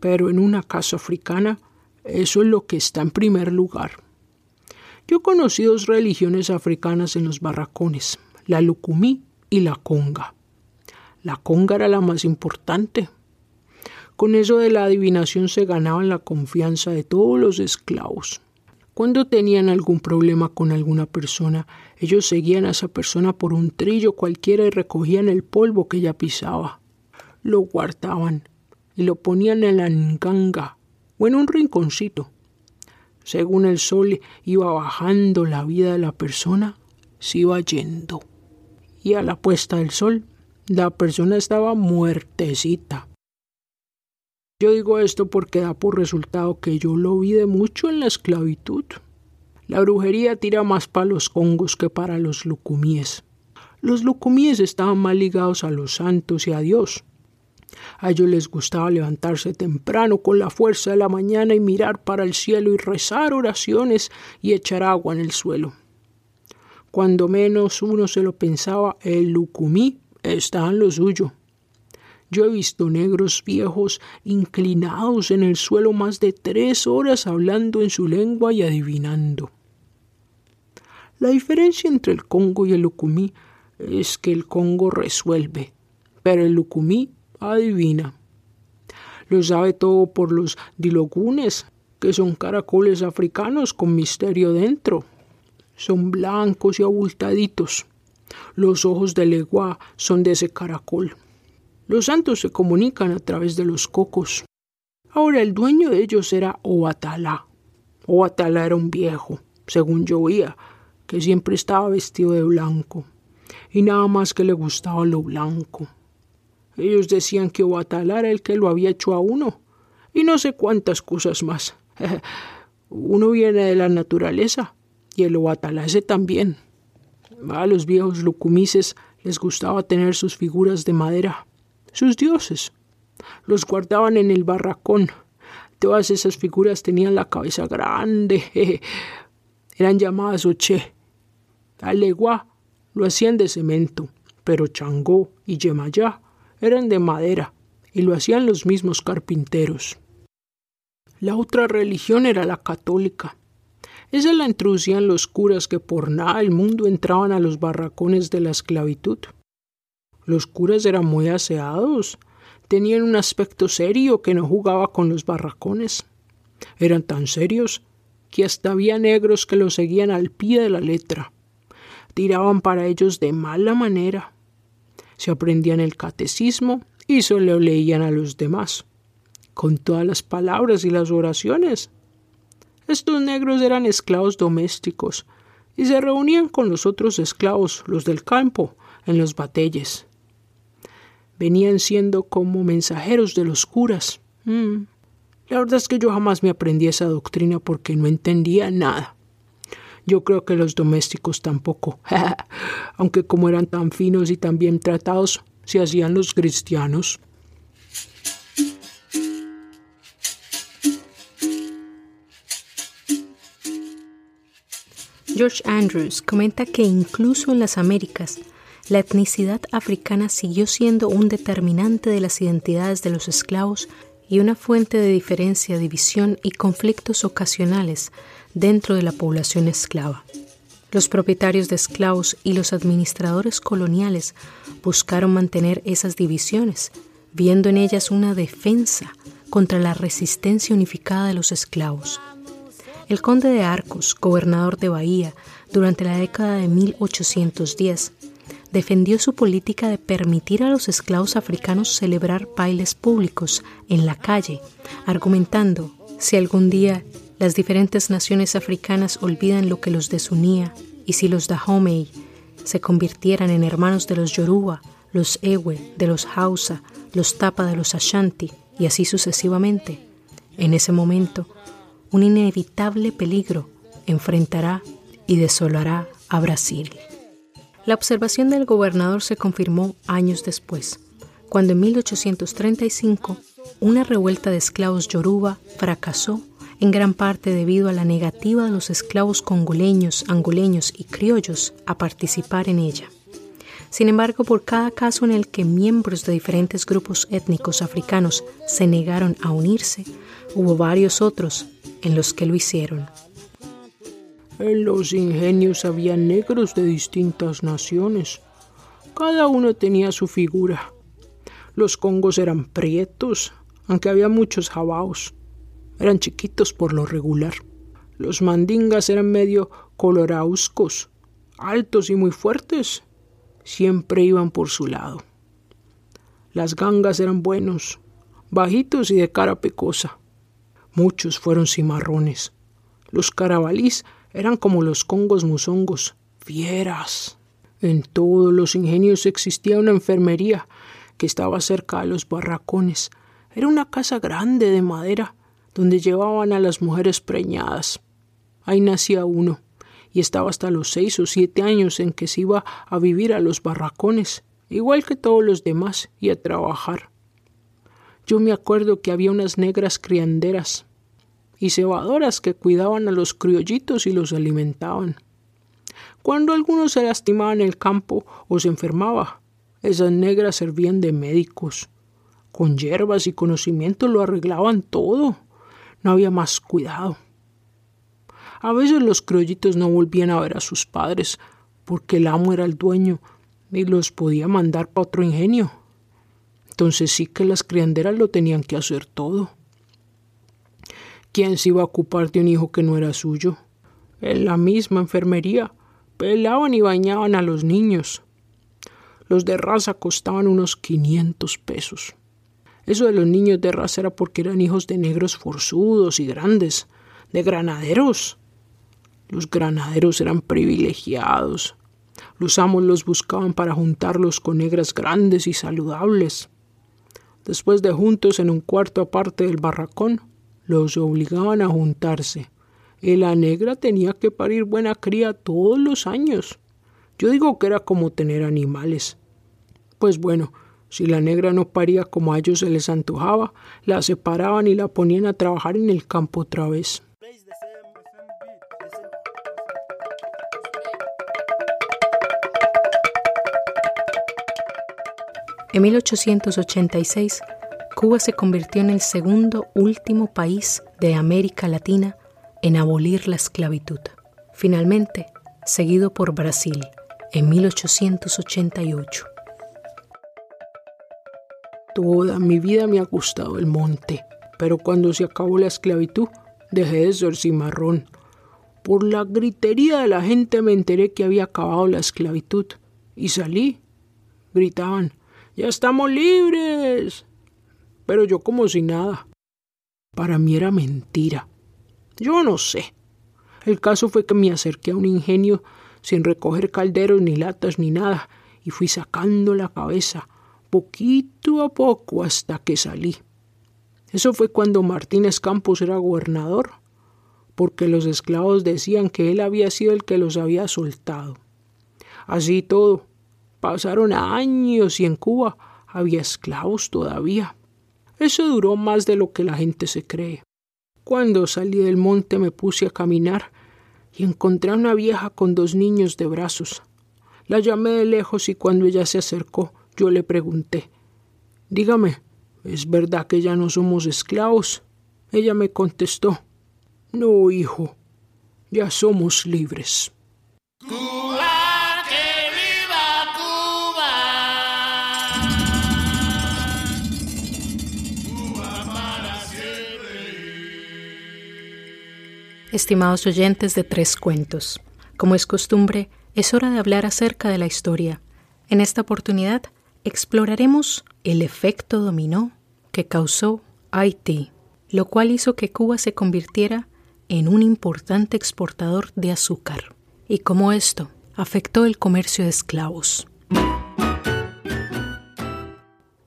Pero en una casa africana, eso es lo que está en primer lugar. Yo conocí dos religiones africanas en los barracones, la lucumí y la conga. La conga era la más importante. Con eso de la adivinación se ganaban la confianza de todos los esclavos. Cuando tenían algún problema con alguna persona, ellos seguían a esa persona por un trillo cualquiera y recogían el polvo que ella pisaba. Lo guardaban y lo ponían en la nganga o en un rinconcito. Según el sol iba bajando la vida de la persona, se iba yendo. Y a la puesta del sol, la persona estaba muertecita. Yo digo esto porque da por resultado que yo lo vi de mucho en la esclavitud. La brujería tira más para los congos que para los lucumíes. Los lucumíes estaban más ligados a los santos y a Dios. A ellos les gustaba levantarse temprano con la fuerza de la mañana y mirar para el cielo y rezar oraciones y echar agua en el suelo. Cuando menos uno se lo pensaba, el lucumí estaba en lo suyo. Yo he visto negros viejos inclinados en el suelo más de tres horas hablando en su lengua y adivinando. La diferencia entre el Congo y el Lucumí es que el Congo resuelve, pero el lucumí adivina. Lo sabe todo por los dilogunes, que son caracoles africanos con misterio dentro. Son blancos y abultaditos. Los ojos de legua son de ese caracol. Los santos se comunican a través de los cocos. Ahora el dueño de ellos era Oatalá. Oatalá era un viejo, según yo oía, que siempre estaba vestido de blanco, y nada más que le gustaba lo blanco. Ellos decían que Oatalá era el que lo había hecho a uno, y no sé cuántas cosas más. uno viene de la naturaleza, y el Oatalá ese también. A los viejos lucumices les gustaba tener sus figuras de madera, sus dioses. Los guardaban en el barracón. Todas esas figuras tenían la cabeza grande. Eran llamadas oche. Alegua lo hacían de cemento, pero Changó y Yemayá eran de madera y lo hacían los mismos carpinteros. La otra religión era la católica. Esa la introducían los curas que por nada el mundo entraban a los barracones de la esclavitud. Los curas eran muy aseados, tenían un aspecto serio que no jugaba con los barracones. Eran tan serios que hasta había negros que los seguían al pie de la letra. Tiraban para ellos de mala manera. Se aprendían el catecismo y solo leían a los demás, con todas las palabras y las oraciones. Estos negros eran esclavos domésticos y se reunían con los otros esclavos, los del campo, en los batelles. Venían siendo como mensajeros de los curas. Mm. La verdad es que yo jamás me aprendí esa doctrina porque no entendía nada. Yo creo que los domésticos tampoco, aunque como eran tan finos y tan bien tratados, se hacían los cristianos. George Andrews comenta que incluso en las Américas, la etnicidad africana siguió siendo un determinante de las identidades de los esclavos y una fuente de diferencia, división y conflictos ocasionales dentro de la población esclava. Los propietarios de esclavos y los administradores coloniales buscaron mantener esas divisiones, viendo en ellas una defensa contra la resistencia unificada de los esclavos. El conde de Arcos, gobernador de Bahía, durante la década de 1810, defendió su política de permitir a los esclavos africanos celebrar bailes públicos en la calle, argumentando, si algún día las diferentes naciones africanas olvidan lo que los desunía y si los Dahomey se convirtieran en hermanos de los Yoruba, los Ewe, de los Hausa, los Tapa de los Ashanti y así sucesivamente, en ese momento un inevitable peligro enfrentará y desolará a Brasil. La observación del gobernador se confirmó años después, cuando en 1835 una revuelta de esclavos yoruba fracasó en gran parte debido a la negativa de los esclavos congoleños, angoleños y criollos a participar en ella. Sin embargo, por cada caso en el que miembros de diferentes grupos étnicos africanos se negaron a unirse, hubo varios otros en los que lo hicieron. En los ingenios había negros de distintas naciones. Cada uno tenía su figura. Los congos eran prietos, aunque había muchos jabaos. Eran chiquitos por lo regular. Los mandingas eran medio colorauscos, altos y muy fuertes. Siempre iban por su lado. Las gangas eran buenos, bajitos y de cara pecosa. Muchos fueron cimarrones. Los carabalís eran como los congos musongos, fieras. En todos los ingenios existía una enfermería que estaba cerca de los barracones. Era una casa grande de madera donde llevaban a las mujeres preñadas. Ahí nacía uno, y estaba hasta los seis o siete años en que se iba a vivir a los barracones, igual que todos los demás, y a trabajar. Yo me acuerdo que había unas negras crianderas y cebadoras que cuidaban a los criollitos y los alimentaban. Cuando alguno se lastimaba en el campo o se enfermaba, esas negras servían de médicos. Con hierbas y conocimiento lo arreglaban todo. No había más cuidado. A veces los criollitos no volvían a ver a sus padres porque el amo era el dueño y los podía mandar para otro ingenio. Entonces sí que las crianderas lo tenían que hacer todo. ¿Quién se iba a ocupar de un hijo que no era suyo? En la misma enfermería pelaban y bañaban a los niños. Los de raza costaban unos 500 pesos. Eso de los niños de raza era porque eran hijos de negros forzudos y grandes, de granaderos. Los granaderos eran privilegiados. Los amos los buscaban para juntarlos con negras grandes y saludables. Después de juntos en un cuarto aparte del barracón, los obligaban a juntarse. Y la negra tenía que parir buena cría todos los años. Yo digo que era como tener animales. Pues bueno, si la negra no paría como a ellos se les antojaba, la separaban y la ponían a trabajar en el campo otra vez. En 1886, Cuba se convirtió en el segundo último país de América Latina en abolir la esclavitud. Finalmente, seguido por Brasil en 1888. Toda mi vida me ha gustado el monte, pero cuando se acabó la esclavitud dejé de ser cimarrón. Por la gritería de la gente me enteré que había acabado la esclavitud y salí. Gritaban, ¡Ya estamos libres! Pero yo como si nada. Para mí era mentira. Yo no sé. El caso fue que me acerqué a un ingenio sin recoger calderos ni latas ni nada y fui sacando la cabeza poquito a poco hasta que salí. Eso fue cuando Martínez Campos era gobernador, porque los esclavos decían que él había sido el que los había soltado. Así todo, pasaron años y en Cuba había esclavos todavía. Eso duró más de lo que la gente se cree. Cuando salí del monte me puse a caminar y encontré a una vieja con dos niños de brazos. La llamé de lejos y cuando ella se acercó yo le pregunté, Dígame, ¿es verdad que ya no somos esclavos? Ella me contestó, No, hijo, ya somos libres. Estimados oyentes de Tres Cuentos, como es costumbre, es hora de hablar acerca de la historia. En esta oportunidad exploraremos el efecto dominó que causó Haití, lo cual hizo que Cuba se convirtiera en un importante exportador de azúcar, y cómo esto afectó el comercio de esclavos.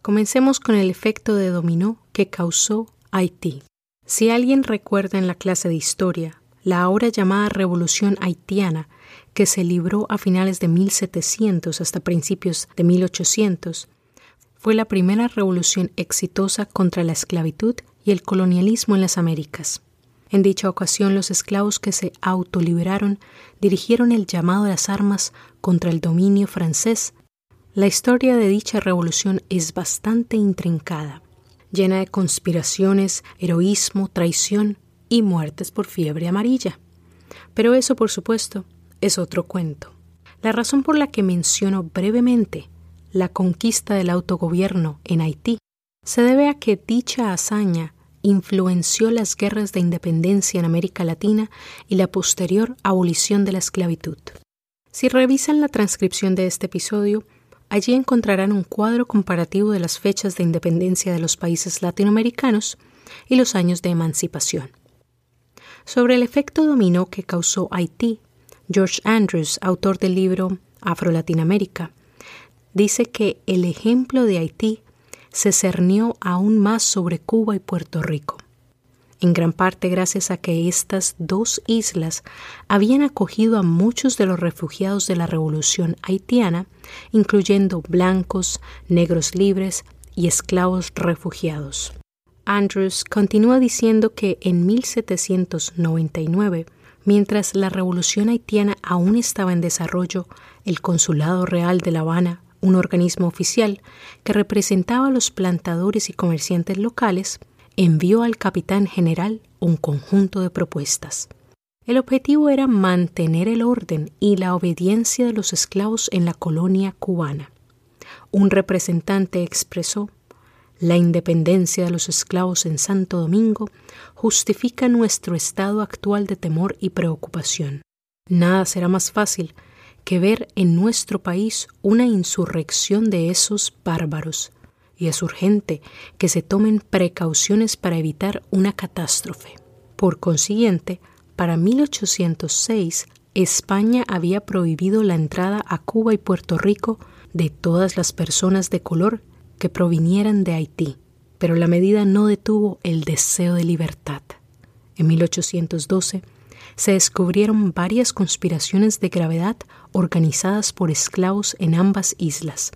Comencemos con el efecto de dominó que causó Haití. Si alguien recuerda en la clase de historia la ahora llamada Revolución Haitiana que se libró a finales de 1700 hasta principios de 1800, fue la primera revolución exitosa contra la esclavitud y el colonialismo en las Américas. En dicha ocasión, los esclavos que se autoliberaron dirigieron el llamado a las armas contra el dominio francés. La historia de dicha revolución es bastante intrincada, llena de conspiraciones, heroísmo, traición y muertes por fiebre amarilla. Pero eso, por supuesto, es otro cuento. La razón por la que menciono brevemente la conquista del autogobierno en Haití se debe a que dicha hazaña influenció las guerras de independencia en América Latina y la posterior abolición de la esclavitud. Si revisan la transcripción de este episodio, allí encontrarán un cuadro comparativo de las fechas de independencia de los países latinoamericanos y los años de emancipación. Sobre el efecto dominó que causó Haití George Andrews, autor del libro Afro-Latinoamérica, dice que el ejemplo de Haití se cernió aún más sobre Cuba y Puerto Rico, en gran parte gracias a que estas dos islas habían acogido a muchos de los refugiados de la Revolución haitiana, incluyendo blancos, negros libres y esclavos refugiados. Andrews continúa diciendo que en 1799 Mientras la revolución haitiana aún estaba en desarrollo, el Consulado Real de La Habana, un organismo oficial que representaba a los plantadores y comerciantes locales, envió al capitán general un conjunto de propuestas. El objetivo era mantener el orden y la obediencia de los esclavos en la colonia cubana. Un representante expresó la independencia de los esclavos en Santo Domingo justifica nuestro estado actual de temor y preocupación. Nada será más fácil que ver en nuestro país una insurrección de esos bárbaros, y es urgente que se tomen precauciones para evitar una catástrofe. Por consiguiente, para 1806 España había prohibido la entrada a Cuba y Puerto Rico de todas las personas de color que provinieran de Haití, pero la medida no detuvo el deseo de libertad. En 1812 se descubrieron varias conspiraciones de gravedad organizadas por esclavos en ambas islas.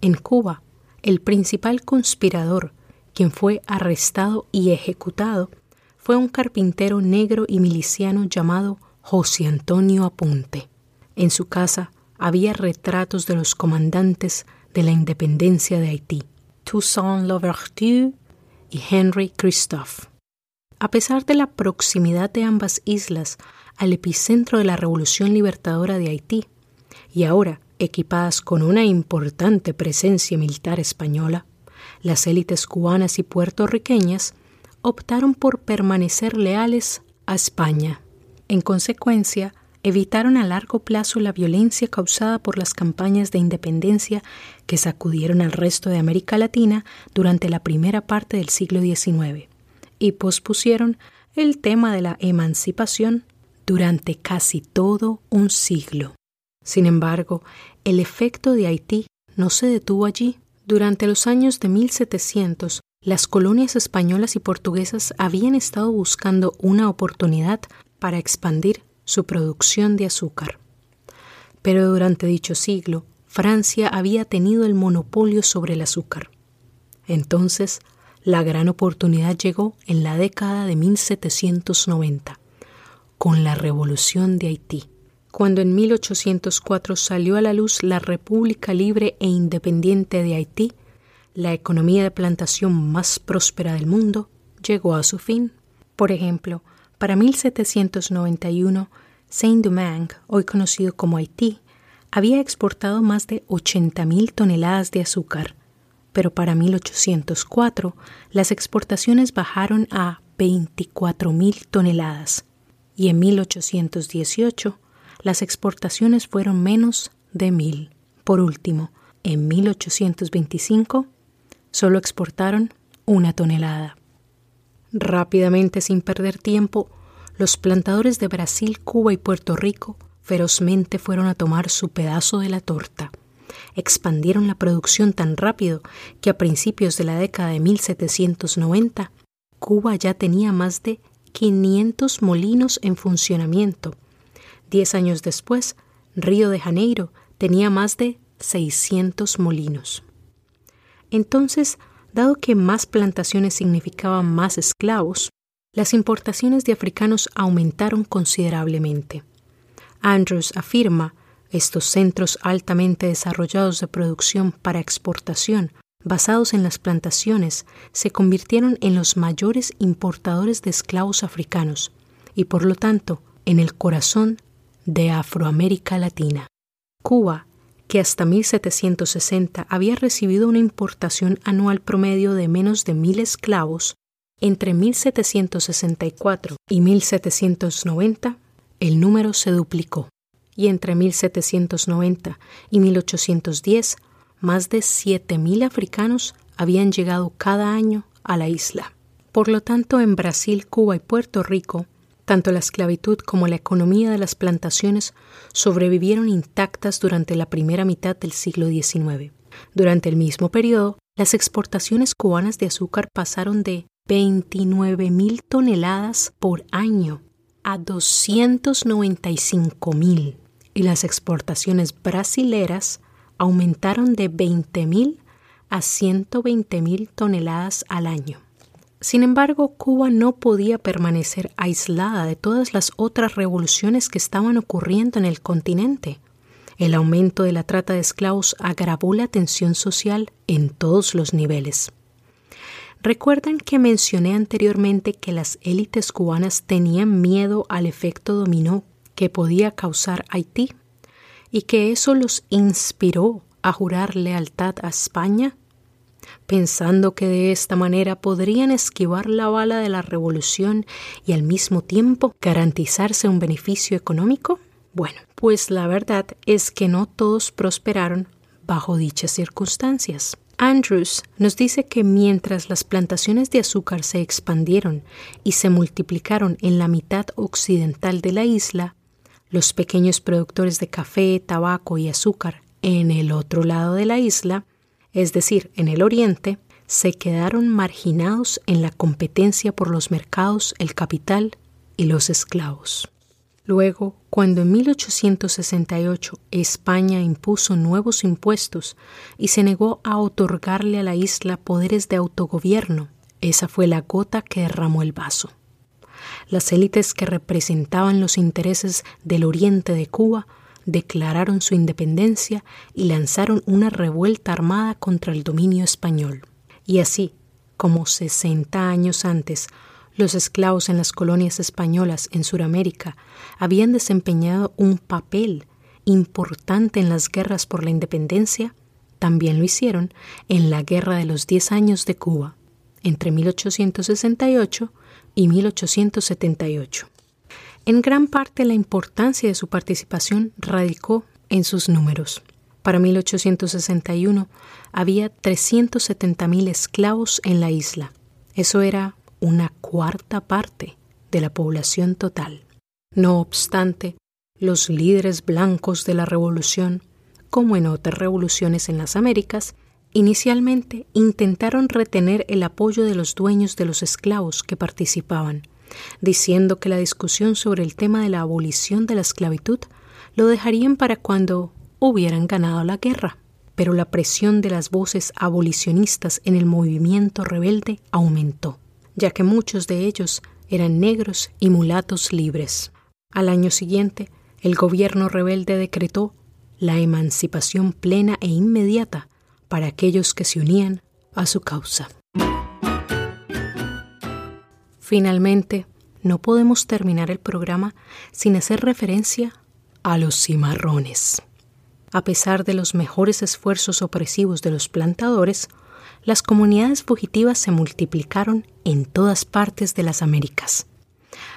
En Cuba, el principal conspirador, quien fue arrestado y ejecutado, fue un carpintero negro y miliciano llamado José Antonio Apunte. En su casa había retratos de los comandantes de la independencia de Haití, Toussaint Louverture y Henry Christophe. A pesar de la proximidad de ambas islas al epicentro de la Revolución Libertadora de Haití, y ahora equipadas con una importante presencia militar española, las élites cubanas y puertorriqueñas optaron por permanecer leales a España. En consecuencia, evitaron a largo plazo la violencia causada por las campañas de independencia que sacudieron al resto de América Latina durante la primera parte del siglo XIX y pospusieron el tema de la emancipación durante casi todo un siglo. Sin embargo, el efecto de Haití no se detuvo allí. Durante los años de 1700, las colonias españolas y portuguesas habían estado buscando una oportunidad para expandir su producción de azúcar. Pero durante dicho siglo, Francia había tenido el monopolio sobre el azúcar. Entonces, la gran oportunidad llegó en la década de 1790, con la Revolución de Haití, cuando en 1804 salió a la luz la República Libre e Independiente de Haití, la economía de plantación más próspera del mundo llegó a su fin. Por ejemplo, para 1791, Saint-Domingue, hoy conocido como Haití, había exportado más de 80.000 toneladas de azúcar, pero para 1804 las exportaciones bajaron a 24.000 toneladas y en 1818 las exportaciones fueron menos de 1.000. Por último, en 1825 solo exportaron una tonelada. Rápidamente, sin perder tiempo, los plantadores de Brasil, Cuba y Puerto Rico ferozmente fueron a tomar su pedazo de la torta. Expandieron la producción tan rápido que a principios de la década de 1790, Cuba ya tenía más de 500 molinos en funcionamiento. Diez años después, Río de Janeiro tenía más de 600 molinos. Entonces, Dado que más plantaciones significaban más esclavos, las importaciones de africanos aumentaron considerablemente. Andrews afirma, estos centros altamente desarrollados de producción para exportación, basados en las plantaciones, se convirtieron en los mayores importadores de esclavos africanos y por lo tanto en el corazón de Afroamérica Latina. Cuba que hasta 1760 había recibido una importación anual promedio de menos de mil esclavos, entre 1764 y 1790 el número se duplicó, y entre 1790 y 1810 más de 7.000 africanos habían llegado cada año a la isla. Por lo tanto, en Brasil, Cuba y Puerto Rico tanto la esclavitud como la economía de las plantaciones sobrevivieron intactas durante la primera mitad del siglo XIX. Durante el mismo periodo, las exportaciones cubanas de azúcar pasaron de 29.000 toneladas por año a 295.000 y las exportaciones brasileras aumentaron de 20.000 a 120.000 toneladas al año. Sin embargo, Cuba no podía permanecer aislada de todas las otras revoluciones que estaban ocurriendo en el continente. El aumento de la trata de esclavos agravó la tensión social en todos los niveles. Recuerdan que mencioné anteriormente que las élites cubanas tenían miedo al efecto dominó que podía causar Haití y que eso los inspiró a jurar lealtad a España pensando que de esta manera podrían esquivar la bala de la revolución y al mismo tiempo garantizarse un beneficio económico? Bueno, pues la verdad es que no todos prosperaron bajo dichas circunstancias. Andrews nos dice que mientras las plantaciones de azúcar se expandieron y se multiplicaron en la mitad occidental de la isla, los pequeños productores de café, tabaco y azúcar en el otro lado de la isla, es decir, en el oriente, se quedaron marginados en la competencia por los mercados, el capital y los esclavos. Luego, cuando en 1868 España impuso nuevos impuestos y se negó a otorgarle a la isla poderes de autogobierno, esa fue la gota que derramó el vaso. Las élites que representaban los intereses del oriente de Cuba declararon su independencia y lanzaron una revuelta armada contra el dominio español. Y así, como 60 años antes, los esclavos en las colonias españolas en Sudamérica habían desempeñado un papel importante en las guerras por la independencia, también lo hicieron en la Guerra de los Diez Años de Cuba, entre 1868 y 1878. En gran parte la importancia de su participación radicó en sus números. Para 1861 había 370.000 esclavos en la isla. Eso era una cuarta parte de la población total. No obstante, los líderes blancos de la revolución, como en otras revoluciones en las Américas, inicialmente intentaron retener el apoyo de los dueños de los esclavos que participaban diciendo que la discusión sobre el tema de la abolición de la esclavitud lo dejarían para cuando hubieran ganado la guerra. Pero la presión de las voces abolicionistas en el movimiento rebelde aumentó, ya que muchos de ellos eran negros y mulatos libres. Al año siguiente, el gobierno rebelde decretó la emancipación plena e inmediata para aquellos que se unían a su causa. Finalmente, no podemos terminar el programa sin hacer referencia a los cimarrones. A pesar de los mejores esfuerzos opresivos de los plantadores, las comunidades fugitivas se multiplicaron en todas partes de las Américas.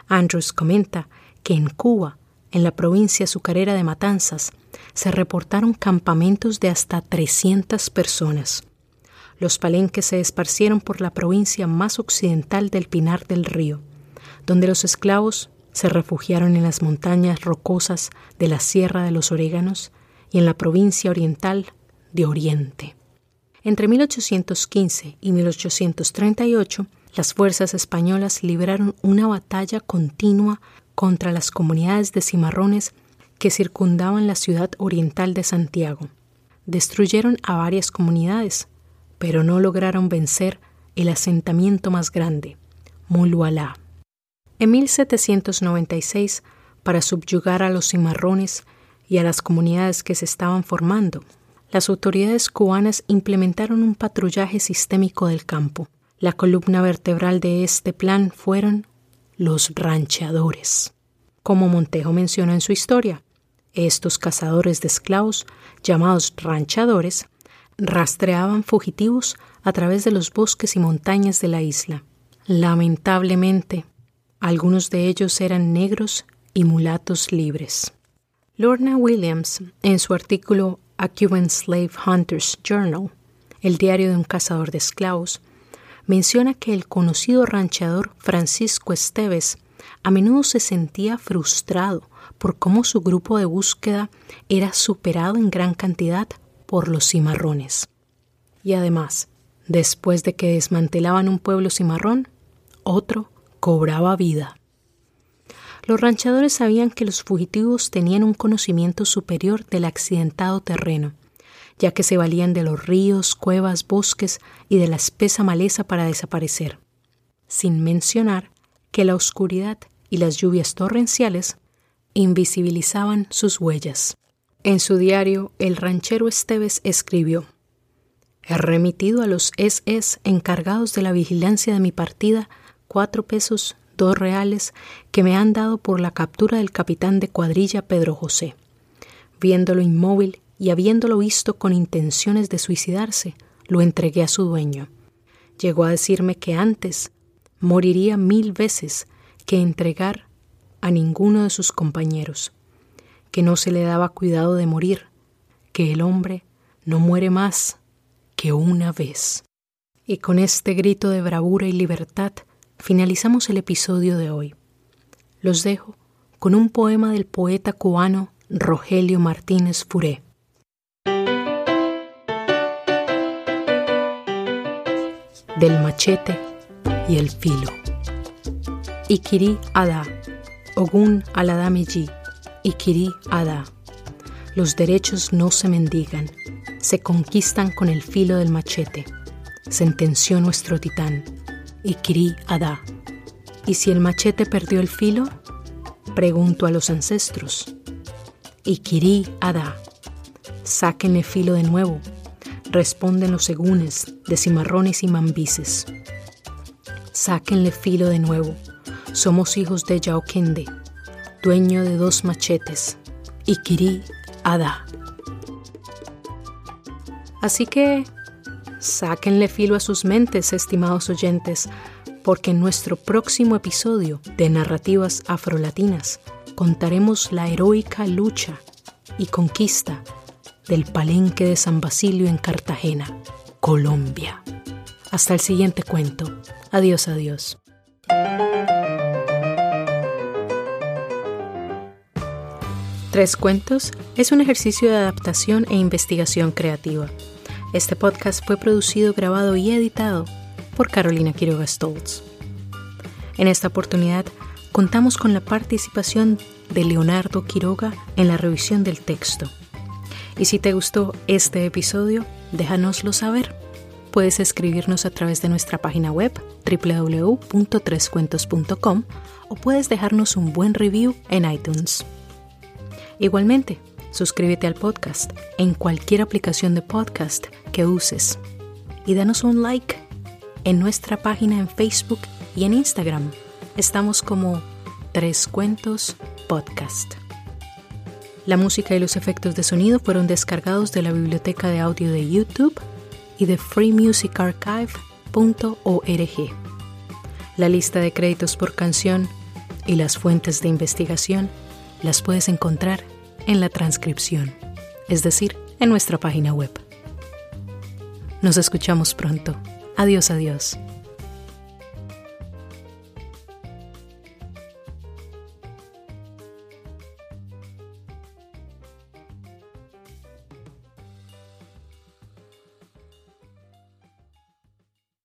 Andrews comenta que en Cuba, en la provincia azucarera de Matanzas, se reportaron campamentos de hasta 300 personas. Los palenques se esparcieron por la provincia más occidental del Pinar del Río, donde los esclavos se refugiaron en las montañas rocosas de la Sierra de los Oréganos y en la provincia oriental de Oriente. Entre 1815 y 1838, las fuerzas españolas libraron una batalla continua contra las comunidades de cimarrones que circundaban la ciudad oriental de Santiago. Destruyeron a varias comunidades, pero no lograron vencer el asentamiento más grande, Mulualá. En 1796, para subyugar a los cimarrones y a las comunidades que se estaban formando, las autoridades cubanas implementaron un patrullaje sistémico del campo. La columna vertebral de este plan fueron los rancheadores. Como Montejo menciona en su historia, estos cazadores de esclavos, llamados ranchadores, rastreaban fugitivos a través de los bosques y montañas de la isla. Lamentablemente, algunos de ellos eran negros y mulatos libres. Lorna Williams, en su artículo A Cuban Slave Hunter's Journal, el diario de un cazador de esclavos, menciona que el conocido ranchador Francisco Esteves a menudo se sentía frustrado por cómo su grupo de búsqueda era superado en gran cantidad por los cimarrones. Y además, después de que desmantelaban un pueblo cimarrón, otro cobraba vida. Los ranchadores sabían que los fugitivos tenían un conocimiento superior del accidentado terreno, ya que se valían de los ríos, cuevas, bosques y de la espesa maleza para desaparecer, sin mencionar que la oscuridad y las lluvias torrenciales invisibilizaban sus huellas. En su diario, el ranchero Esteves escribió, He remitido a los SS encargados de la vigilancia de mi partida cuatro pesos, dos reales, que me han dado por la captura del capitán de cuadrilla Pedro José. Viéndolo inmóvil y habiéndolo visto con intenciones de suicidarse, lo entregué a su dueño. Llegó a decirme que antes moriría mil veces que entregar a ninguno de sus compañeros, que no se le daba cuidado de morir, que el hombre no muere más que una vez. Y con este grito de bravura y libertad finalizamos el episodio de hoy. Los dejo con un poema del poeta cubano Rogelio Martínez Furé. Del machete y el filo. Ikiri Ada, Ogun Aladameji, Ikiri Ada. Los derechos no se mendigan, se conquistan con el filo del machete, sentenció nuestro titán, Ikiri Ada. ¿Y si el machete perdió el filo? Pregunto a los ancestros. Ikiri Ada. Sáquenle filo de nuevo, responden los segunes de cimarrones y mambises. Sáquenle filo de nuevo, somos hijos de Yaokende, dueño de dos machetes, Ikiri Ada. Así que sáquenle filo a sus mentes, estimados oyentes, porque en nuestro próximo episodio de Narrativas Afrolatinas contaremos la heroica lucha y conquista del palenque de San Basilio en Cartagena, Colombia. Hasta el siguiente cuento. Adiós, adiós. Tres Cuentos es un ejercicio de adaptación e investigación creativa. Este podcast fue producido, grabado y editado por Carolina Quiroga Stoltz. En esta oportunidad contamos con la participación de Leonardo Quiroga en la revisión del texto. Y si te gustó este episodio, déjanoslo saber. Puedes escribirnos a través de nuestra página web www.trescuentos.com o puedes dejarnos un buen review en iTunes. Igualmente, suscríbete al podcast en cualquier aplicación de podcast que uses y danos un like en nuestra página en Facebook y en Instagram. Estamos como Tres Cuentos Podcast. La música y los efectos de sonido fueron descargados de la biblioteca de audio de YouTube y de freemusicarchive.org. La lista de créditos por canción y las fuentes de investigación las puedes encontrar en la transcripción, es decir, en nuestra página web. Nos escuchamos pronto. Adiós, adiós.